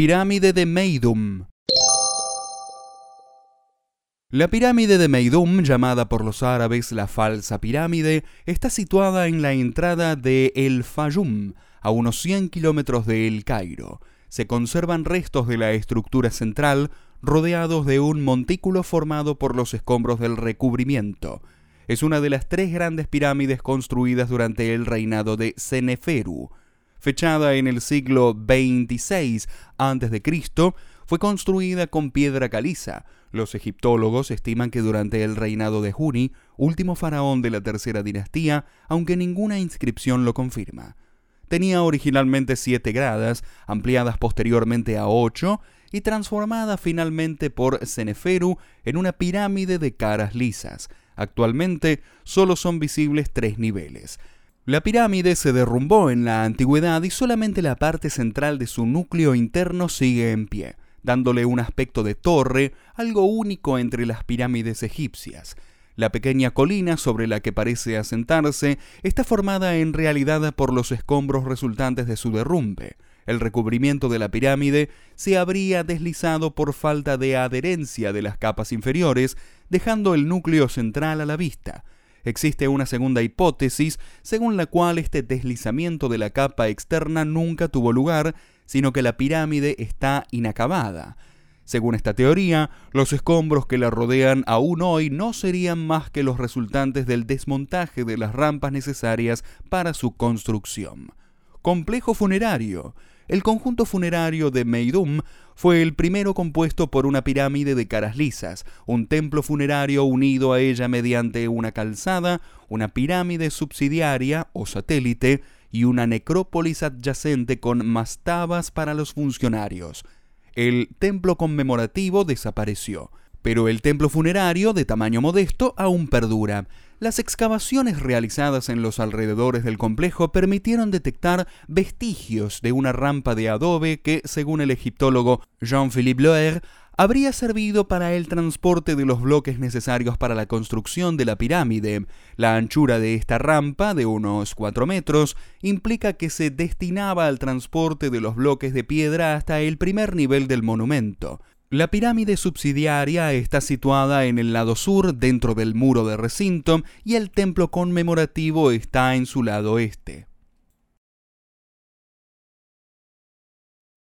Pirámide de Meidum. La pirámide de Meidum, llamada por los árabes la falsa pirámide, está situada en la entrada de El Fayum, a unos 100 kilómetros de El Cairo. Se conservan restos de la estructura central, rodeados de un montículo formado por los escombros del recubrimiento. Es una de las tres grandes pirámides construidas durante el reinado de Seneferu. Fechada en el siglo XXVI a.C., fue construida con piedra caliza. Los egiptólogos estiman que durante el reinado de Juni, último faraón de la tercera dinastía, aunque ninguna inscripción lo confirma. Tenía originalmente siete gradas, ampliadas posteriormente a ocho y transformada finalmente por Seneferu en una pirámide de caras lisas. Actualmente solo son visibles tres niveles. La pirámide se derrumbó en la antigüedad y solamente la parte central de su núcleo interno sigue en pie dándole un aspecto de torre, algo único entre las pirámides egipcias. La pequeña colina sobre la que parece asentarse está formada en realidad por los escombros resultantes de su derrumbe. El recubrimiento de la pirámide se habría deslizado por falta de adherencia de las capas inferiores, dejando el núcleo central a la vista. Existe una segunda hipótesis según la cual este deslizamiento de la capa externa nunca tuvo lugar, sino que la pirámide está inacabada. Según esta teoría, los escombros que la rodean aún hoy no serían más que los resultantes del desmontaje de las rampas necesarias para su construcción. Complejo funerario. El conjunto funerario de Meidum fue el primero compuesto por una pirámide de caras lisas, un templo funerario unido a ella mediante una calzada, una pirámide subsidiaria o satélite, y una necrópolis adyacente con mastabas para los funcionarios. El templo conmemorativo desapareció, pero el templo funerario, de tamaño modesto, aún perdura. Las excavaciones realizadas en los alrededores del complejo permitieron detectar vestigios de una rampa de adobe que, según el egiptólogo Jean-Philippe Loer, habría servido para el transporte de los bloques necesarios para la construcción de la pirámide. La anchura de esta rampa, de unos 4 metros, implica que se destinaba al transporte de los bloques de piedra hasta el primer nivel del monumento. La pirámide subsidiaria está situada en el lado sur dentro del muro de recinto y el templo conmemorativo está en su lado este.